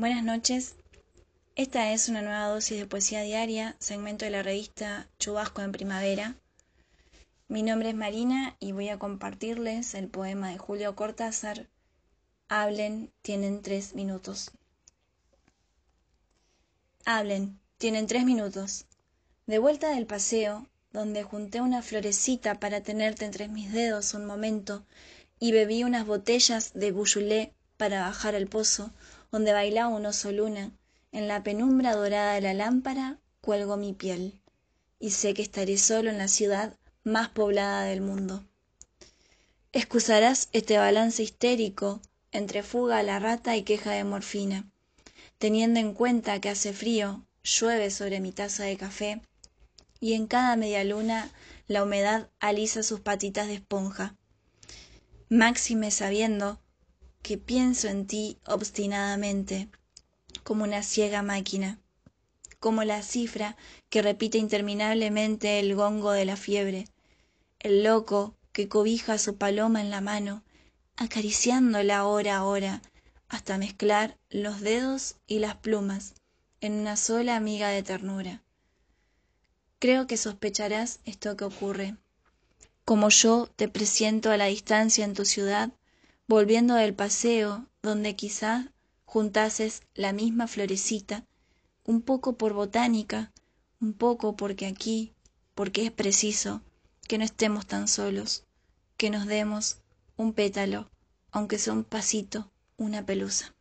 Buenas noches. Esta es una nueva dosis de poesía diaria, segmento de la revista Chubasco en Primavera. Mi nombre es Marina y voy a compartirles el poema de Julio Cortázar. Hablen, tienen tres minutos. Hablen, tienen tres minutos. De vuelta del paseo, donde junté una florecita para tenerte entre mis dedos un momento, y bebí unas botellas de boujoulé para bajar al pozo, donde bailaba un oso luna, en la penumbra dorada de la lámpara cuelgo mi piel, y sé que estaré solo en la ciudad más poblada del mundo. Excusarás este balance histérico entre fuga a la rata y queja de morfina, teniendo en cuenta que hace frío, llueve sobre mi taza de café, y en cada media luna la humedad alisa sus patitas de esponja. Máxime sabiendo que pienso en ti obstinadamente, como una ciega máquina, como la cifra que repite interminablemente el gongo de la fiebre, el loco que cobija su paloma en la mano, acariciándola hora a hora, hasta mezclar los dedos y las plumas en una sola amiga de ternura. Creo que sospecharás esto que ocurre. Como yo te presiento a la distancia en tu ciudad, volviendo del paseo donde quizá juntases la misma florecita, un poco por botánica, un poco porque aquí, porque es preciso que no estemos tan solos, que nos demos un pétalo, aunque sea un pasito, una pelusa.